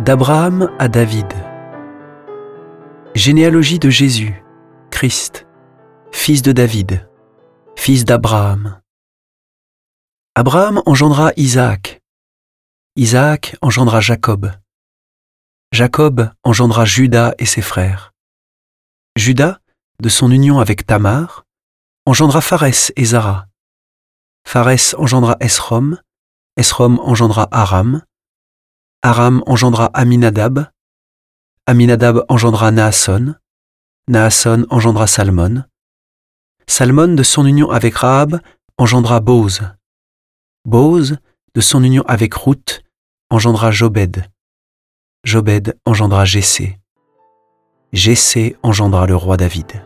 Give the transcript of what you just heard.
D'Abraham à David. Généalogie de Jésus, Christ, fils de David, fils d'Abraham. Abraham engendra Isaac. Isaac engendra Jacob. Jacob engendra Judas et ses frères. Judas, de son union avec Tamar, engendra Pharès et Zara. Pharès engendra Esrom, Esrom engendra Aram, Aram engendra Aminadab, Aminadab engendra Naasson, Naasson engendra Salmon, Salmon de son union avec Rahab engendra Boz, Boz de son union avec Ruth engendra Jobed, Jobed engendra Jessé, Jessé engendra le roi David.